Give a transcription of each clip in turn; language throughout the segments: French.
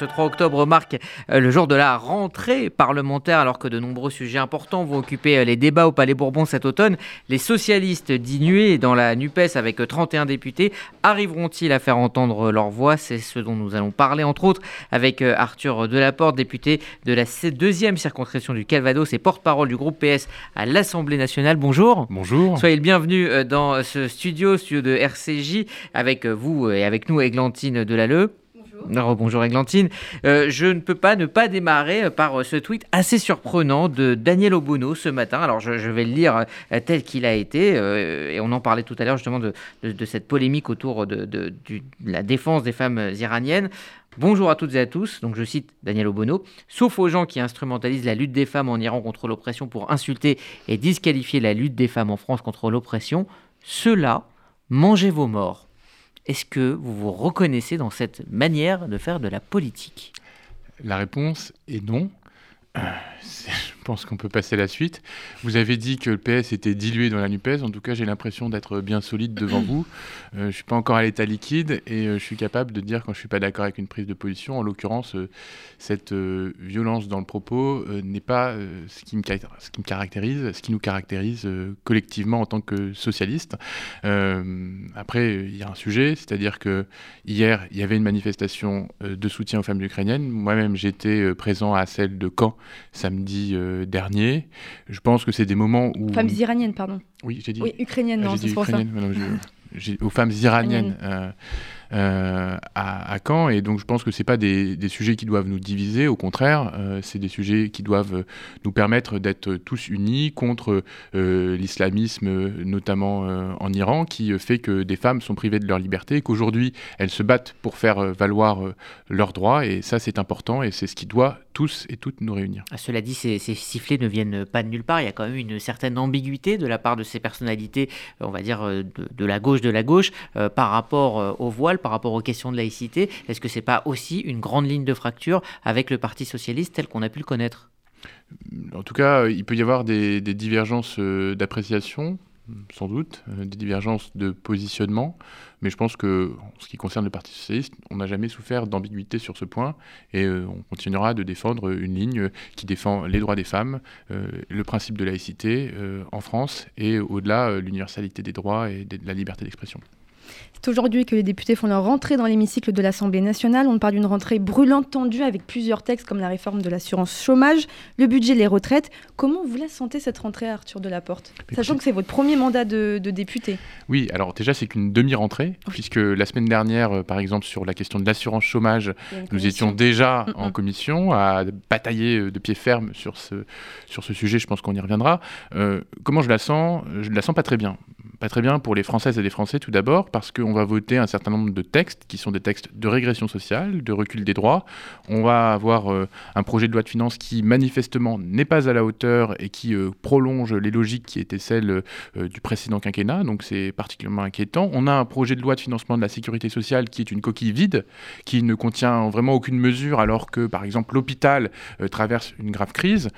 Ce 3 octobre marque euh, le jour de la rentrée parlementaire alors que de nombreux sujets importants vont occuper euh, les débats au Palais Bourbon cet automne. Les socialistes dinués dans la NUPES avec 31 députés arriveront-ils à faire entendre leur voix? C'est ce dont nous allons parler entre autres avec Arthur Delaporte, député de la deuxième circonscription du Calvados et porte-parole du groupe PS à l'Assemblée nationale. Bonjour. Bonjour. Soyez le bienvenu dans ce studio, studio de RCJ, avec vous et avec nous, Églantine Delalleux. Bonjour. bonjour Églantine. Euh, je ne peux pas ne pas démarrer euh, par euh, ce tweet assez surprenant de Daniel Obono ce matin. Alors je, vais le lire tel qu'il a été, et on en parlait tout à l'heure justement de, cette polémique autour de, la défense des femmes iraniennes. Bonjour à toutes et à tous, donc je cite Daniel Obono, sauf aux gens qui instrumentalisent la lutte des femmes en Iran contre l'oppression pour insulter et disqualifier la lutte des femmes en France contre l'oppression, ceux-là, mangez vos morts. Est-ce que vous vous reconnaissez dans cette manière de faire de la politique? La réponse est non. Euh, je pense qu'on peut passer à la suite. Vous avez dit que le PS était dilué dans la NUPES. En tout cas, j'ai l'impression d'être bien solide devant vous. Euh, je ne suis pas encore à l'état liquide et euh, je suis capable de dire quand je ne suis pas d'accord avec une prise de position. En l'occurrence, cette violence dans le propos n'est pas ce, qui me ce qui me caractérise, ce qui nous caractérise collectivement en tant que socialistes. après, il y a un sujet, c'est-à-dire que hier, il y avait une manifestation de soutien aux femmes ukrainiennes. Moi-même, j'étais présent à celle de Caen samedi euh, dernier. Je pense que c'est des moments où... Femmes iraniennes, pardon. Oui, j'ai dit... Oui, ukrainiennes, non, c'est pour ça. aux femmes iraniennes. Euh, à, Caen. Et donc je pense que ce pas des, sujets qui doivent nous diviser, au contraire, euh, c'est des sujets qui doivent nous permettre d'être tous unis contre euh, l'islamisme, notamment en Iran, qui fait que des femmes sont privées de leur liberté, qu'aujourd'hui elles se battent pour faire valoir leurs droits. Et ça c'est important et c'est ce qui doit tous et toutes nous réunir. Ah, cela dit, ces, sifflets ne viennent pas de nulle part. Il y a quand même une certaine ambiguïté de la part de ces personnalités, on va dire, de la gauche de la gauche, par rapport au voile par rapport aux questions de laïcité Est-ce que ce n'est pas aussi une grande ligne de fracture avec le Parti socialiste tel qu'on a pu le connaître? En tout cas, il peut y avoir des, divergences euh, d'appréciation, sans doute, euh, des divergences de positionnement, mais je pense que, en ce qui concerne le Parti socialiste, on n'a jamais souffert d'ambiguïté sur ce point, et euh, on continuera de défendre une ligne qui défend les droits des femmes, le principe de laïcité en France, et au-delà, l'universalité des droits et de la liberté d'expression. C'est aujourd'hui que les députés font leur rentrée dans l'hémicycle de l'Assemblée nationale. On parle d'une rentrée brûlante, tendue, avec plusieurs textes comme la réforme de l'assurance chômage, le budget, les retraites. Comment vous la sentez cette rentrée, Arthur Delaporte? Sachant que c'est votre premier mandat de, député. Oui, alors déjà, c'est qu'une demi-rentrée, puisque la semaine dernière, euh, par exemple, sur la question de l'assurance chômage, nous étions déjà mm, en mm. commission à batailler euh, de pied ferme sur ce, sur ce sujet. Je pense qu'on y reviendra. Euh, comment je la sens? Je ne la sens pas très bien pas très bien pour les Françaises et les Français tout d'abord, parce qu'on va voter un certain nombre de textes qui sont des textes de régression sociale, de recul des droits. On va avoir euh, un projet de loi de finances qui manifestement n'est pas à la hauteur et qui euh, prolonge les logiques qui étaient celles euh, du précédent quinquennat, donc c'est particulièrement inquiétant. On a un projet de loi de financement de la sécurité sociale qui est une coquille vide, qui ne contient vraiment aucune mesure, alors que par exemple l'hôpital traverse une grave crise.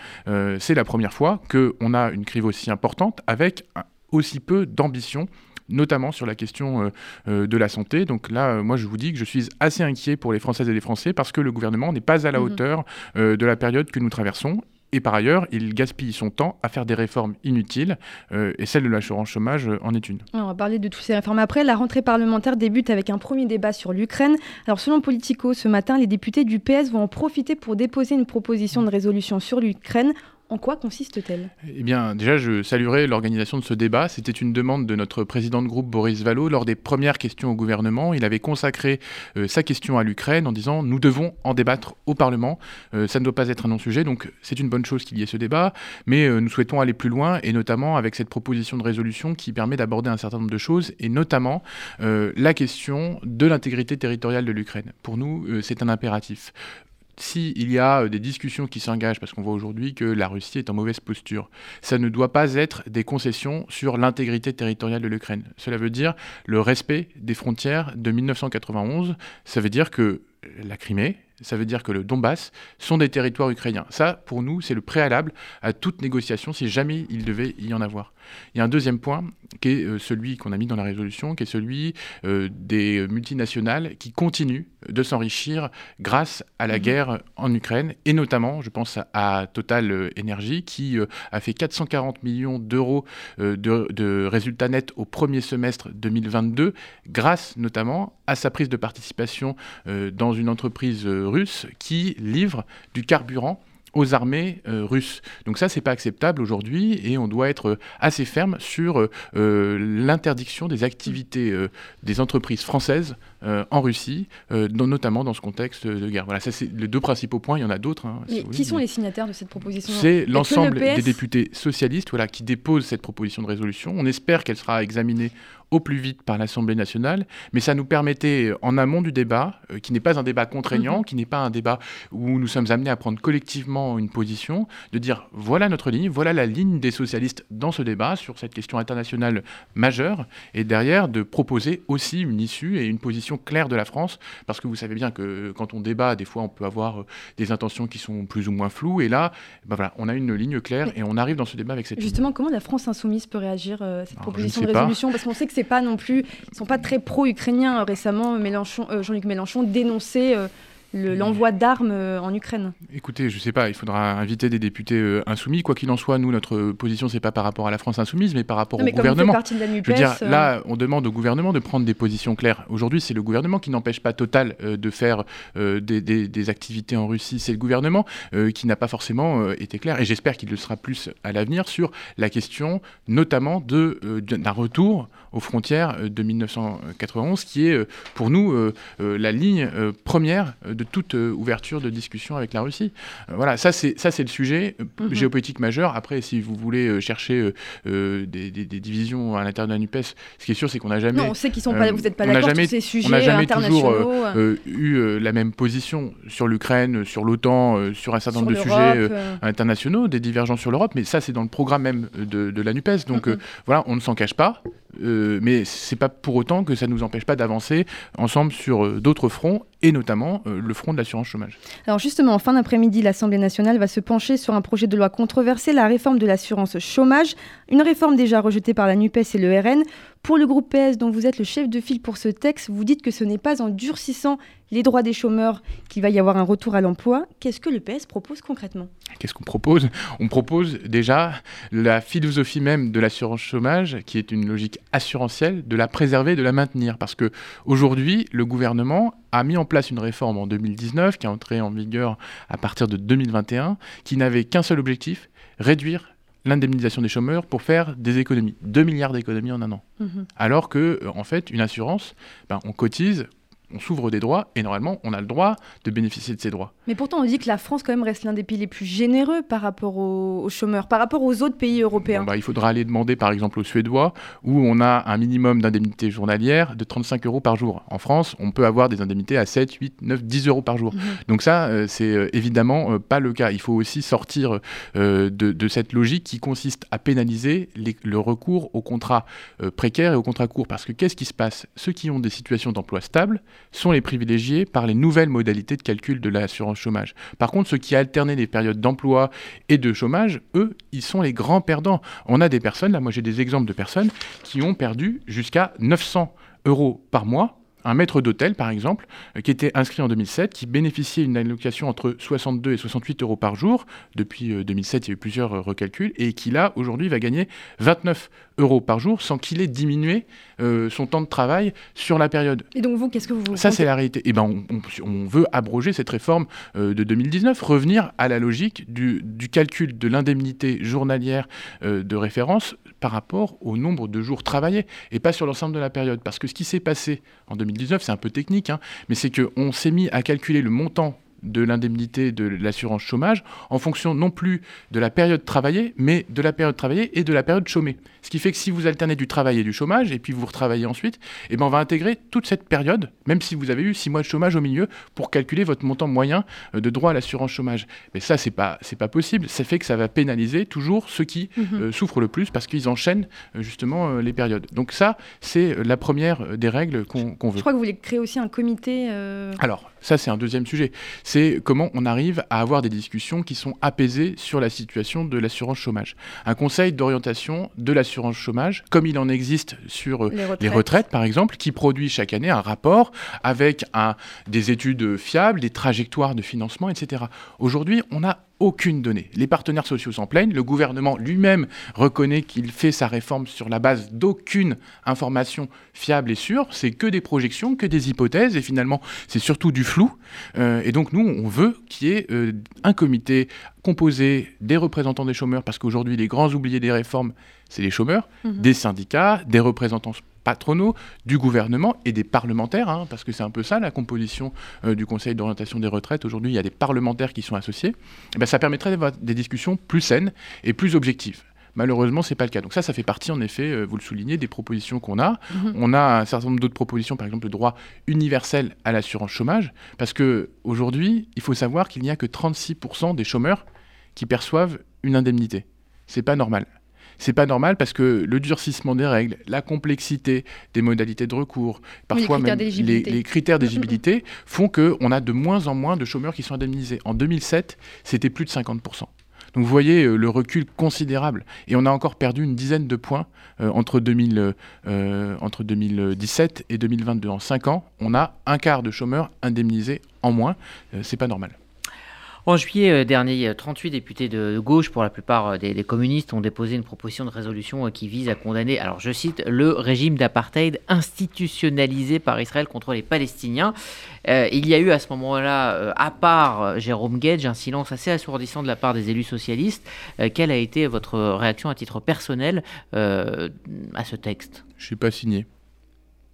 c'est la première fois qu'on a une crise aussi importante avec aussi peu d'ambition notamment sur la question euh, euh, de la santé. Donc là, euh, moi, je vous dis que je suis assez inquiet pour les Françaises et les Français parce que le gouvernement n'est pas à la mhm. hauteur de la période que nous traversons. Et par ailleurs, il gaspille son temps à faire des réformes inutiles, et celle de l'assurance chômage en est une. on va parler de toutes ces réformes après. La rentrée parlementaire débute avec un premier débat sur l'Ukraine. Alors, selon Politico, ce matin, les députés du PS vont en profiter pour déposer une proposition de résolution sur l'Ukraine en quoi consiste-t-elle? Eh bien, déjà, je saluerai l'organisation de ce débat. C'était une demande de notre président de groupe, Boris Vallot, lors des premières questions au gouvernement. Il avait consacré euh, sa question à l'Ukraine en disant Nous devons en débattre au Parlement. Euh, ça ne doit pas être un non-sujet, donc c'est une bonne chose qu'il y ait ce débat. Mais euh, nous souhaitons aller plus loin, et notamment avec cette proposition de résolution qui permet d'aborder un certain nombre de choses, et notamment la question de l'intégrité territoriale de l'Ukraine. Pour nous, c'est un impératif s'il y a euh, des discussions qui s'engagent, parce qu'on voit aujourd'hui que la Russie est en mauvaise posture, ça ne doit pas être des concessions sur l'intégrité territoriale de l'Ukraine. Cela veut dire le respect des frontières de 1991. Ça veut dire que la Crimée, ça veut dire que le Donbass sont des territoires ukrainiens. Ça, pour nous, c'est le préalable à toute négociation si jamais il devait y en avoir. Il y a un deuxième point qui est euh, celui qu'on a mis dans la résolution, qui est celui euh, des multinationales qui continuent de s'enrichir grâce à la mmh. guerre en Ukraine, et notamment, je pense à, Total Energy, qui euh, a fait 440 millions d'euros de, de résultats nets au premier semestre 2022, grâce notamment à sa prise de participation dans une entreprise qui livre du carburant aux armées euh, russes. Donc ça, c'est pas acceptable aujourd'hui et on doit être euh, assez ferme sur euh, l'interdiction des activités des entreprises françaises en Russie, notamment dans ce contexte de guerre. Voilà, ça c'est les deux principaux points. Il y en a d'autres. Hein, qui sont les signataires de cette proposition? C'est l'ensemble des députés socialistes, voilà, qui déposent cette proposition de résolution. On espère qu'elle sera examinée au plus vite par l'Assemblée nationale, mais ça nous permettait, euh, en amont du débat, euh, qui n'est pas un débat contraignant, mhm. qui n'est pas un débat où nous sommes amenés à prendre collectivement une position, de dire voilà notre ligne, voilà la ligne des socialistes dans ce débat sur cette question internationale majeure, et derrière de proposer aussi une issue et une position claire de la France, parce que vous savez bien que euh, quand on débat, des fois on peut avoir des intentions qui sont plus ou moins floues, et là, ben voilà, on a une ligne claire et on arrive dans ce débat avec cette Justement, comment la France insoumise peut réagir à cette proposition de résolution? Parce qu'on sait que c'est pas non plus, ils sont pas très pro-ukrainiens. Récemment, Mélenchon, euh, Jean-Luc Mélenchon dénonçait euh, l'envoi d'armes euh, en Ukraine Écoutez, je ne sais pas, il faudra inviter des députés euh, insoumis. Quoi qu'il en soit, nous, notre position, c'est pas par rapport à la France insoumise, mais par rapport au gouvernement. de la NUPES, je veux dire, euh, là, on demande au gouvernement de prendre des positions claires. Aujourd'hui, c'est le gouvernement qui n'empêche pas Total de faire des, activités en Russie. C'est le gouvernement qui n'a pas forcément été clair, et j'espère qu'il le sera plus à l'avenir, sur la question notamment d'un retour aux frontières de 1991, qui est pour nous la ligne première de de toute euh, ouverture de discussion avec la Russie. Euh, voilà, ça c'est ça c'est le sujet euh, mhm. géopolitique majeur. Après, si vous voulez chercher des, divisions à l'intérieur de la Nupes, ce qui est sûr, c'est qu'on n'a jamais. Non, on sait qu'ils sont pas. vous n'êtes pas d'accord sur ces sujets On n'a jamais toujours eu la même position sur l'Ukraine, sur l'OTAN, sur un certain nombre de sujets internationaux, des divergences sur l'Europe. Mais ça, c'est dans le programme même de, la Nupes. Donc mhm. voilà, on ne s'en cache pas. Euh, mais c'est pas pour autant que ça ne nous empêche pas d'avancer ensemble sur euh, d'autres fronts et notamment euh, le front de l'assurance chômage. Alors justement, en fin d'après-midi, l'Assemblée nationale va se pencher sur un projet de loi controversé, la réforme de l'assurance chômage, une réforme déjà rejetée par la NUPES et le RN. Pour le groupe PS dont vous êtes le chef de file pour ce texte, vous dites que ce n'est pas en durcissant les droits des chômeurs qu'il va y avoir un retour à l'emploi. Qu'est-ce que le PS propose concrètement? Qu'est-ce qu'on propose? On propose déjà la philosophie même de l'assurance chômage, qui est une logique assurantielle, de la préserver, de la maintenir. Parce que aujourd'hui, le gouvernement a mis en place une réforme en 2019, qui est entrée en vigueur à partir de 2021, qui n'avait qu'un seul objectif, réduire l'indemnisation des chômeurs pour faire des économies. 2 milliards d'économies en un an. Mhm. Alors que, euh, en fait, une assurance, ben, on cotise on s'ouvre des droits et normalement on a le droit de bénéficier de ces droits. Mais pourtant on dit que la France quand même reste l'un des pays les plus généreux par rapport aux, chômeurs, par rapport aux autres pays européens. bah, il faudra aller demander par exemple aux Suédois où on a un minimum d'indemnité journalière de 35 euros par jour. En France on peut avoir des indemnités à 7, 8, 9, 10 euros par jour. Mhm. Donc ça euh, c'est euh, évidemment euh, pas le cas. Il faut aussi sortir de, cette logique qui consiste à pénaliser le recours aux contrats précaires et aux contrats courts. Parce que qu'est-ce qui se passe? Ceux qui ont des situations d'emploi stable sont les privilégiés par les nouvelles modalités de calcul de l'assurance chômage. Par contre, ceux qui alternaient les périodes d'emploi et de chômage, eux, ils sont les grands perdants. On a des personnes, là moi j'ai des exemples de personnes qui ont perdu jusqu'à 900 euros par mois un maître d'hôtel, par exemple, euh, qui était inscrit en 2007, qui bénéficiait d'une allocation entre 62 et 68 euros par jour. Depuis 2007, euh, il y a eu plusieurs euh, recalculs, et qui là, aujourd'hui, va gagner 29 euros par jour sans qu'il ait diminué son temps de travail sur la période. Et donc vous, qu'est-ce que vous Ça, c'est la réalité. Et eh ben, on, veut abroger cette réforme de 2019, revenir à la logique du, du calcul de l'indemnité journalière de référence par rapport au nombre de jours travaillés, et pas sur l'ensemble de la période. Parce que ce qui s'est passé en 2019, c'est un peu technique, hein, mais c'est qu'on s'est mis à calculer le montant de l'indemnité de l'assurance chômage en fonction non plus de la période travaillée, mais de la période travaillée et de la période chômée. Ce qui fait que si vous alternez du travail et du chômage, et puis vous retravaillez ensuite, eh ben on va intégrer toute cette période, même si vous avez eu six mois de chômage au milieu, pour calculer votre montant moyen euh, de droit à l'assurance chômage. Mais ça, c'est pas, c'est pas possible. Ça fait que ça va pénaliser toujours ceux qui mhm. euh, souffrent le plus parce qu'ils enchaînent euh, justement les périodes. Donc ça, c'est la première des règles qu'on veut. Je crois que vous voulez créer aussi un comité. Alors, Ça, c'est un deuxième sujet. C'est comment on arrive à avoir des discussions qui sont apaisées sur la situation de l'assurance chômage. Un conseil d'orientation de l'assurance chômage, comme il en existe sur euh, les retraites. par exemple, qui produit chaque année un rapport avec un, des études fiables, des trajectoires de financement, etc. Aujourd'hui, on n'a aucune donnée. Les partenaires sociaux s'en plaignent, le gouvernement lui-même reconnaît qu'il fait sa réforme sur la base d'aucune information fiable et sûre, c'est que des projections, que des hypothèses, et finalement c'est surtout du flou. Euh, et donc nous, on veut qu'il y ait euh, un comité composé des représentants des chômeurs, parce qu'aujourd'hui les grands oubliés des réformes, c'est les chômeurs, mhm. des syndicats, des représentants patronaux, du gouvernement et des parlementaires, hein, parce que c'est un peu ça la composition euh, du Conseil d'orientation des retraites. Aujourd'hui, il y a des parlementaires qui sont associés. Et eh ben, ça permettrait d'avoir des discussions plus saines et plus objectives. Malheureusement, ce n'est pas le cas. Donc ça, ça fait partie, en effet, euh, vous le soulignez, des propositions qu'on a. Mhm. On a un certain nombre d'autres propositions, par exemple le droit universel à l'assurance chômage, parce qu'aujourd'hui, il faut savoir qu'il n'y a que 36% des chômeurs qui perçoivent une indemnité. C'est pas normal. C'est pas normal parce que le durcissement des règles, la complexité des modalités de recours, parfois même les, critères d'éligibilité font qu'on a de moins en moins de chômeurs qui sont indemnisés. En 2007, c'était plus de 50%. Donc vous voyez euh, le recul considérable. Et on a encore perdu une dizaine de points euh, entre, 2000, euh, entre 2017 et 2022. En 5 ans, on a un quart de chômeurs indemnisés en moins. c'est pas normal. En juillet euh, dernier, 38 députés de gauche, pour la plupart euh, des, communistes, ont déposé une proposition de résolution euh, qui vise à condamner, alors je cite, le régime d'apartheid institutionnalisé par Israël contre les Palestiniens. il y a eu à ce moment-là, à part Jérôme Gage, un silence assez assourdissant de la part des élus socialistes. quelle a été votre réaction à titre personnel à ce texte? Je suis pas signé.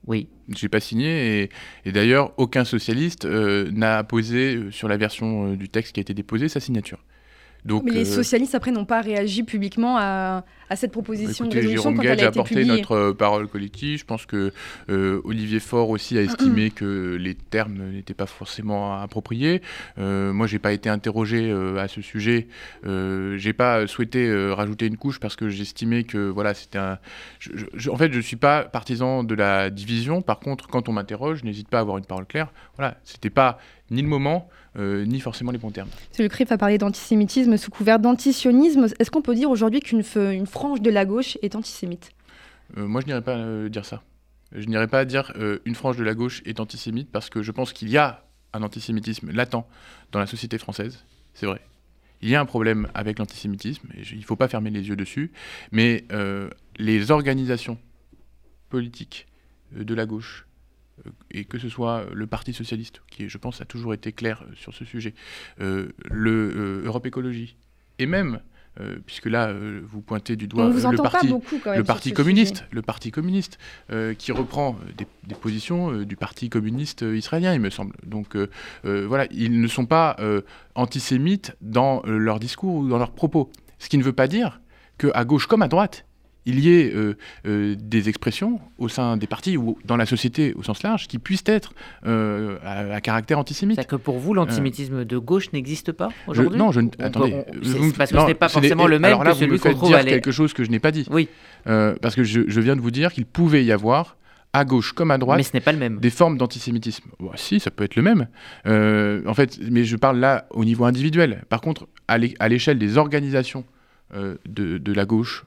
Oui. J'ai pas signé et, d'ailleurs aucun socialiste euh, n'a posé euh, sur la version euh, du texte qui a été déposée sa signature. Donc, Mais les socialistes après n'ont pas réagi publiquement à, à cette proposition de résolution quand elle a, été apporté notre euh, parole collective. Je pense que euh, Olivier Faure aussi a estimé que les termes n'étaient pas forcément appropriés. Euh, moi, j'ai pas été interrogé à ce sujet. j'ai pas souhaité rajouter une couche parce que j'estimais que voilà, c'était un. en fait, je suis pas partisan de la division. Par contre, quand on m'interroge, je n'hésite pas à avoir une parole claire. Voilà, c'était pas ni le moment, ni forcément les bons termes. le CRIF a parlé d'antisémitisme sous couvert d'antisionisme. Est-ce qu'on peut dire aujourd'hui qu'une une frange de la gauche est antisémite euh, Moi, je n'irais pas euh, dire ça. Je n'irais pas dire euh, une frange de la gauche est antisémite parce que je pense qu'il y a un antisémitisme latent dans la société française. C'est vrai. Il y a un problème avec l'antisémitisme, et il ne faut pas fermer les yeux dessus, mais les organisations politiques de la gauche, et que ce soit le Parti socialiste, qui je pense a toujours été clair sur ce sujet, le Europe Écologie, et même euh, puisque là, euh, vous pointez du doigt le, parti, le parti communiste, le parti communiste, qui reprend des, positions du parti communiste israélien, il me semble. Donc voilà, ils ne sont pas antisémites dans leur discours ou dans leurs propos. Ce qui ne veut pas dire qu'à gauche comme à droite, il y ait euh, euh, des expressions au sein des partis ou dans la société au sens large qui puissent être euh, à, caractère antisémite. C'est que pour vous, l'antisémitisme de gauche n'existe pas aujourd'hui Non, je attendez. parce que ce n'est pas forcément le même que celui qu'on trouve dire quelque chose que je n'ai pas dit. Oui. parce que je, viens de vous dire qu'il pouvait y avoir à gauche comme à droite, mais ce n'est pas le même. Des formes d'antisémitisme. si, ça peut être le même. en fait, mais je parle là au niveau individuel. Par contre, à l'échelle des organisations de, de, la gauche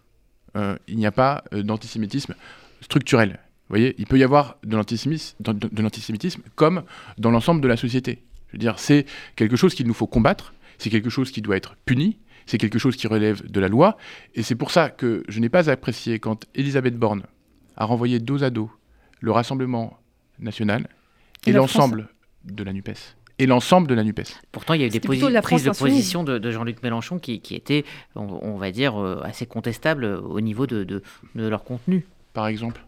il n'y a pas euh, d'antisémitisme structurel. Vous voyez, il peut y avoir de l'antisémitisme, comme dans l'ensemble de la société. Je veux dire, c'est quelque chose qu'il nous faut combattre, c'est quelque chose qui doit être puni, c'est quelque chose qui relève de la loi, et c'est pour ça que je n'ai pas apprécié quand Elisabeth Borne a renvoyé dos à dos le Rassemblement national et l'ensemble de la NUPES et l'ensemble de la NUPES. Pourtant, il y a eu des prises de position de, Jean-Luc Mélenchon qui, qui étaient, on, va dire, euh, assez contestables au niveau de, de, leur contenu. Par exemple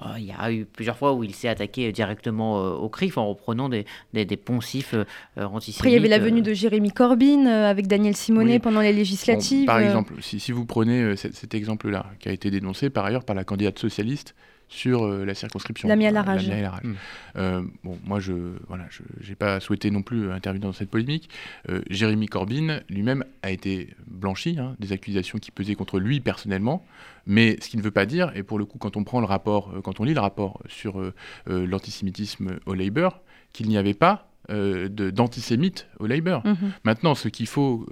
oh, il y a eu plusieurs fois où il s'est attaqué directement euh, au CRIF en reprenant des, des, poncifs euh, antisémites. Après, il y avait la venue de Jérémy Corbyn avec Daniel Simonet pendant les législatives. par exemple, si, si vous prenez cet exemple-là, qui a été dénoncé par ailleurs par la candidate socialiste sur euh, la circonscription. La à la rage. Hmm. Euh, bon, moi, je voilà, n'ai pas souhaité non plus intervenir dans cette polémique. Euh, Jérémy Corbyn lui-même a été blanchi hein, des accusations qui pesaient contre lui personnellement, mais ce qui ne veut pas dire, et pour le coup, quand on prend le rapport, quand on lit le rapport sur l'antisémitisme au Labour, qu'il n'y avait pas d'antisémites au Labour. Mhm. Maintenant, ce qu'il faut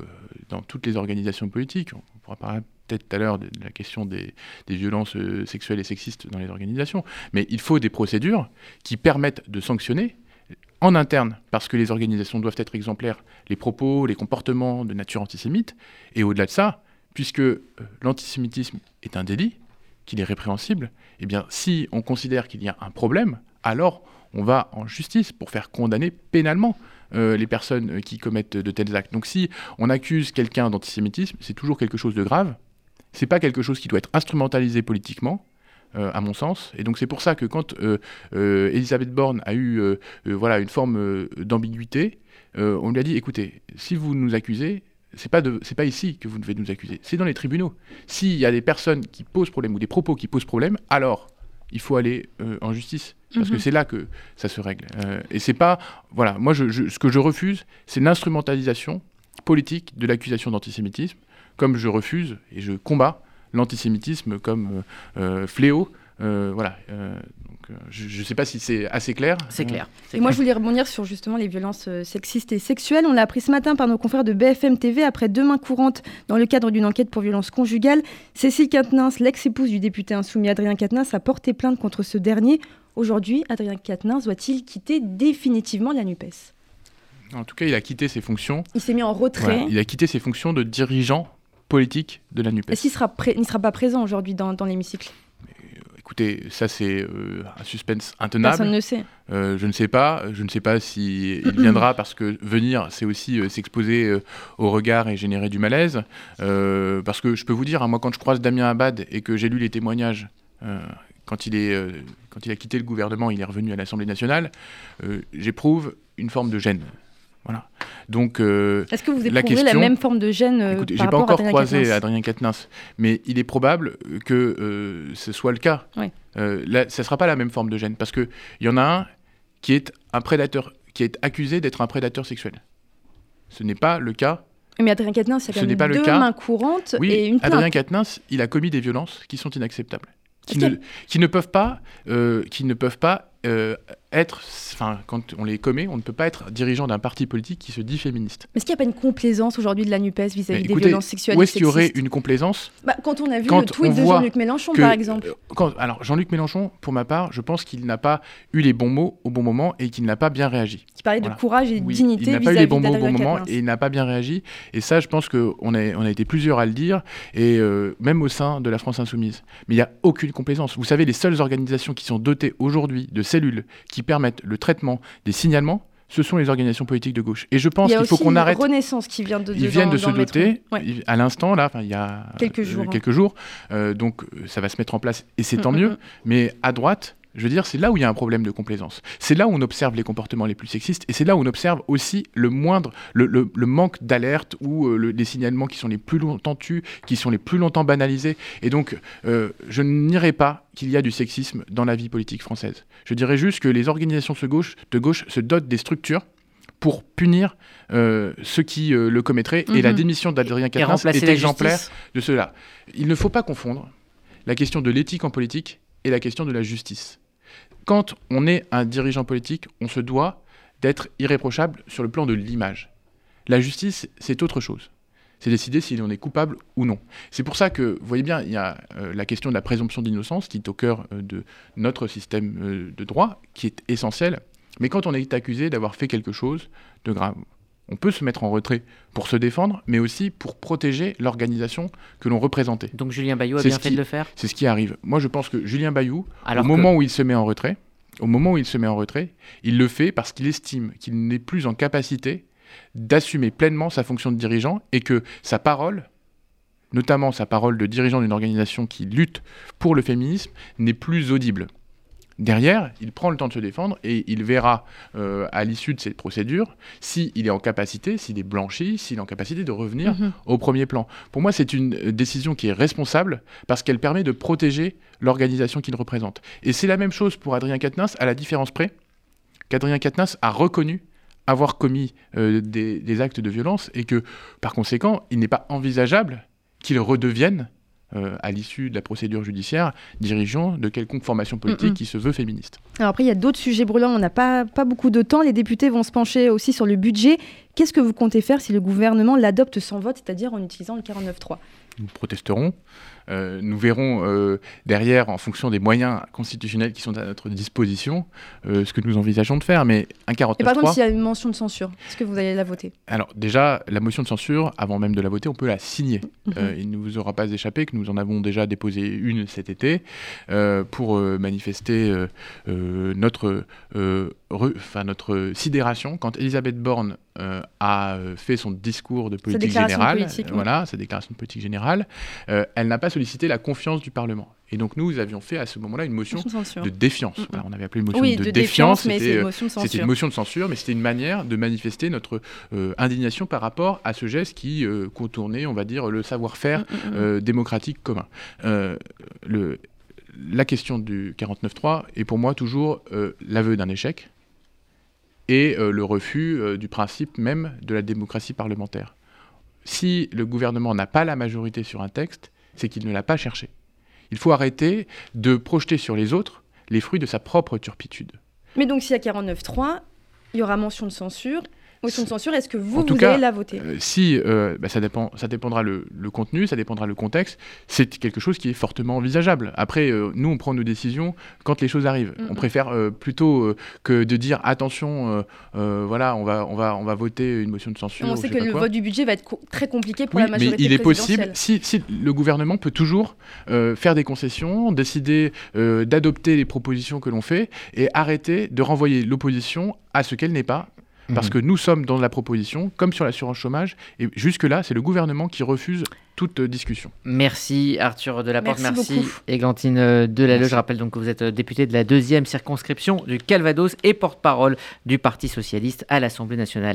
dans toutes les organisations politiques, on pourra parler peut-être tout à l'heure la question des, violences sexuelles et sexistes dans les organisations, mais il faut des procédures qui permettent de sanctionner en interne, parce que les organisations doivent être exemplaires, les propos, les comportements de nature antisémite, et au-delà de ça, puisque l'antisémitisme est un délit, qu'il est répréhensible, eh bien, si on considère qu'il y a un problème, alors on va en justice pour faire condamner pénalement euh, les personnes qui commettent de tels actes. Donc si on accuse quelqu'un d'antisémitisme, c'est toujours quelque chose de grave. C'est pas quelque chose qui doit être instrumentalisé politiquement. Euh, à mon sens. Et donc c'est pour ça que quand euh, Elisabeth Borne a eu voilà, une forme d'ambiguïté, on lui a dit, écoutez, si vous nous accusez, c'est pas pas ici que vous devez nous accuser, c'est dans les tribunaux. S'il y a des personnes qui posent problème ou des propos qui posent problème, alors il faut aller euh, en justice parce que mhm. c'est là que ça se règle. Euh, et c'est pas voilà, moi ce que je refuse, c'est l'instrumentalisation politique de l'accusation d'antisémitisme, comme je refuse et je combats l'antisémitisme comme euh, fléau. voilà, euh, je ne sais pas si c'est assez clair. C'est clair. Et moi, je voulais rebondir sur justement les violences euh, sexistes et sexuelles. On l'a appris ce matin par nos confrères de BFM TV après deux mains courantes dans le cadre d'une enquête pour violence conjugale. Cécile Quatennens, l'ex-épouse du député insoumis Adrien Quatennens, a porté plainte contre ce dernier. Aujourd'hui, Adrien Quatennens doit-il quitter définitivement la NUPES? En tout cas, il a quitté ses fonctions. Il s'est mis en retrait. il a quitté ses fonctions de dirigeant politique de la NUPES. Est-ce qu'il ne sera, pas présent aujourd'hui dans l'hémicycle? Écoutez, ça c'est euh, un suspense intenable. Personne ne sait. Euh, je ne sais pas. Je ne sais pas s'il il viendra parce que venir, c'est aussi euh, s'exposer au regard et générer du malaise. parce que je peux vous dire, hein, moi quand je croise Damien Abad et que j'ai lu les témoignages quand il, est, quand il a quitté le gouvernement, il est revenu à l'Assemblée nationale, j'éprouve une forme de gêne. Voilà. Donc, euh, Est-ce que vous éprouvez la, la même forme de gêne euh, Écoutez, j'ai pas encore croisé Adrien Quatennens, mais il est probable que euh, ce soit le cas. Oui. là, ça sera pas la même forme de gêne parce que il y en a un qui est un prédateur, qui est accusé d'être un prédateur sexuel. Ce n'est pas le cas. Mais Adrien Quatennens, il y a quand même pas deux mains courantes et une plainte. Adrien Quatennens, il a commis des violences qui sont inacceptables, qui, ne, qui ne, peuvent pas, qui ne peuvent pas être, enfin, quand on les commet, on ne peut pas être dirigeant d'un parti politique qui se dit féministe. Mais est-ce qu'il n'y a pas une complaisance aujourd'hui de la NUPES vis-à-vis des violences sexuelles Où est-ce qu'il y aurait une complaisance bah, Quand on a vu le tweet de Jean-Luc Mélenchon, par exemple. Euh, alors, Jean-Luc Mélenchon, pour ma part, je pense qu'il n'a pas eu les bons mots au bon moment et qu'il n'a pas bien réagi. Il parlait de courage et de dignité Il n'a pas eu les bons mots au bon moment et il n'a pas bien réagi. Et ça, je pense qu'on a, on a été plusieurs à le dire, et euh, même au sein de la France Insoumise. Mais il n'y a aucune complaisance. Vous savez, les seules organisations qui sont dotées aujourd'hui de cellules qui permettent le traitement des signalements, ce sont les organisations politiques de gauche. Et je pense qu'il faut qu'on arrête. Renaissance qui vient de. Ils viennent de se doter à l'instant là, il y a quelques jours. Euh, quelques jours. Euh, donc euh, ça va se mettre en place et c'est mm, tant mm, mieux. Mm. Mais à droite, je veux dire, c'est là où il y a un problème de complaisance. C'est là où on observe les comportements les plus sexistes et c'est là où on observe aussi le moindre, le, manque d'alerte ou euh, les signalements qui sont les plus longtemps tus, qui sont les plus longtemps banalisés. Et donc, euh, je n'irai pas qu'il y a du sexisme dans la vie politique française. Je dirais juste que les organisations de gauche, de gauche se dotent des structures pour punir euh, ceux qui le commettraient. Et la mhm. démission d'Adrien Quatennens est exemplaire de cela. Il ne faut pas confondre la question de l'éthique en politique et la question de la justice quand on est un dirigeant politique, on se doit d'être irréprochable sur le plan de l'image. La justice, c'est autre chose. C'est décider si on est coupable ou non. C'est pour ça que, vous voyez bien, il y a euh, la question de la présomption d'innocence qui est au cœur euh, de notre système euh, de droit, qui est essentielle. Mais quand on est accusé d'avoir fait quelque chose de grave, on peut se mettre en retrait pour se défendre, mais aussi pour protéger l'organisation que l'on représentait. Donc Julien Bayou a bien fait de le faire? C'est ce qui arrive. Moi, je pense que Julien Bayou, au moment où il se met en retrait, au moment où il se met en retrait, il le fait parce qu'il estime qu'il n'est plus en capacité d'assumer pleinement sa fonction de dirigeant et que sa parole, notamment sa parole de dirigeant d'une organisation qui lutte pour le féminisme, n'est plus audible. Derrière, il prend le temps de se défendre et il verra euh, à l'issue de cette procédure s'il est en capacité, s'il est blanchi, s'il est en capacité de revenir mhm. au premier plan. Pour moi, c'est une euh, décision qui est responsable parce qu'elle permet de protéger l'organisation qu'il représente. Et c'est la même chose pour Adrien Quatennens, à la différence près qu'Adrien Quatennens a reconnu avoir commis euh, des, des actes de violence et que, par conséquent, il n'est pas envisageable qu'il redevienne à l'issue de la procédure judiciaire, dirigeant de quelconque formation politique qui se veut féministe. Alors après, il y a d'autres sujets brûlants, on n'a pas, pas beaucoup de temps. Les députés vont se pencher aussi sur le budget. Qu'est-ce que vous comptez faire si le gouvernement l'adopte sans vote, c'est-à-dire en utilisant le 49.3 Nous protesterons. Euh, nous verrons euh, derrière, en fonction des moyens constitutionnels qui sont à notre disposition, euh, ce que nous envisageons de faire. Mais un 49.3... Et par exemple, s'il y a une mention de censure, est-ce que vous allez la voter? Alors déjà, la motion de censure, avant même de la voter, on peut la signer. Mhm. il ne vous aura pas échappé que nous en avons déjà déposé une cet été pour manifester notre, enfin, notre sidération quand Elisabeth Borne a fait son discours de politique générale, voilà, sa déclaration de politique générale, elle n'a pas solliciter la confiance du Parlement. Et donc nous avions fait à ce moment-là une motion de, défiance. on avait appelé une motion de, défiance, c'était une, une, motion de censure, mais c'était une manière de manifester notre euh, indignation par rapport à ce geste qui euh, contournait, on va dire, le savoir-faire euh, démocratique commun. Le, la question du 49.3 est pour moi toujours l'aveu d'un échec et le refus du principe même de la démocratie parlementaire. Si le gouvernement n'a pas la majorité sur un texte, c'est qu'il ne l'a pas cherché. Il faut arrêter de projeter sur les autres les fruits de sa propre turpitude. Mais donc s'il y a 49.3, il y aura mention de censure motion de censure, est-ce que vous, vous allez la voter? euh, Si, euh, bah, ça, dépend, ça dépendra le, contenu, ça dépendra le contexte. C'est quelque chose qui est fortement envisageable. Après, euh, nous, on prend nos décisions quand les choses arrivent. On préfère plutôt que de dire attention, voilà, on va, on, va, on va voter une motion de censure. On sait que le vote du budget va être très compliqué pour la majorité mais il est possible, si, si, le gouvernement peut toujours faire des concessions, décider d'adopter les propositions que l'on fait et arrêter de renvoyer l'opposition à ce qu'elle n'est pas parce mhm. que nous sommes dans la proposition, comme sur l'assurance chômage, et jusque-là, c'est le gouvernement qui refuse toute discussion. Merci Arthur Delaporte, merci, merci Églantine Delalleux. Je rappelle donc que vous êtes député de la deuxième circonscription du Calvados et porte-parole du Parti socialiste à l'Assemblée nationale.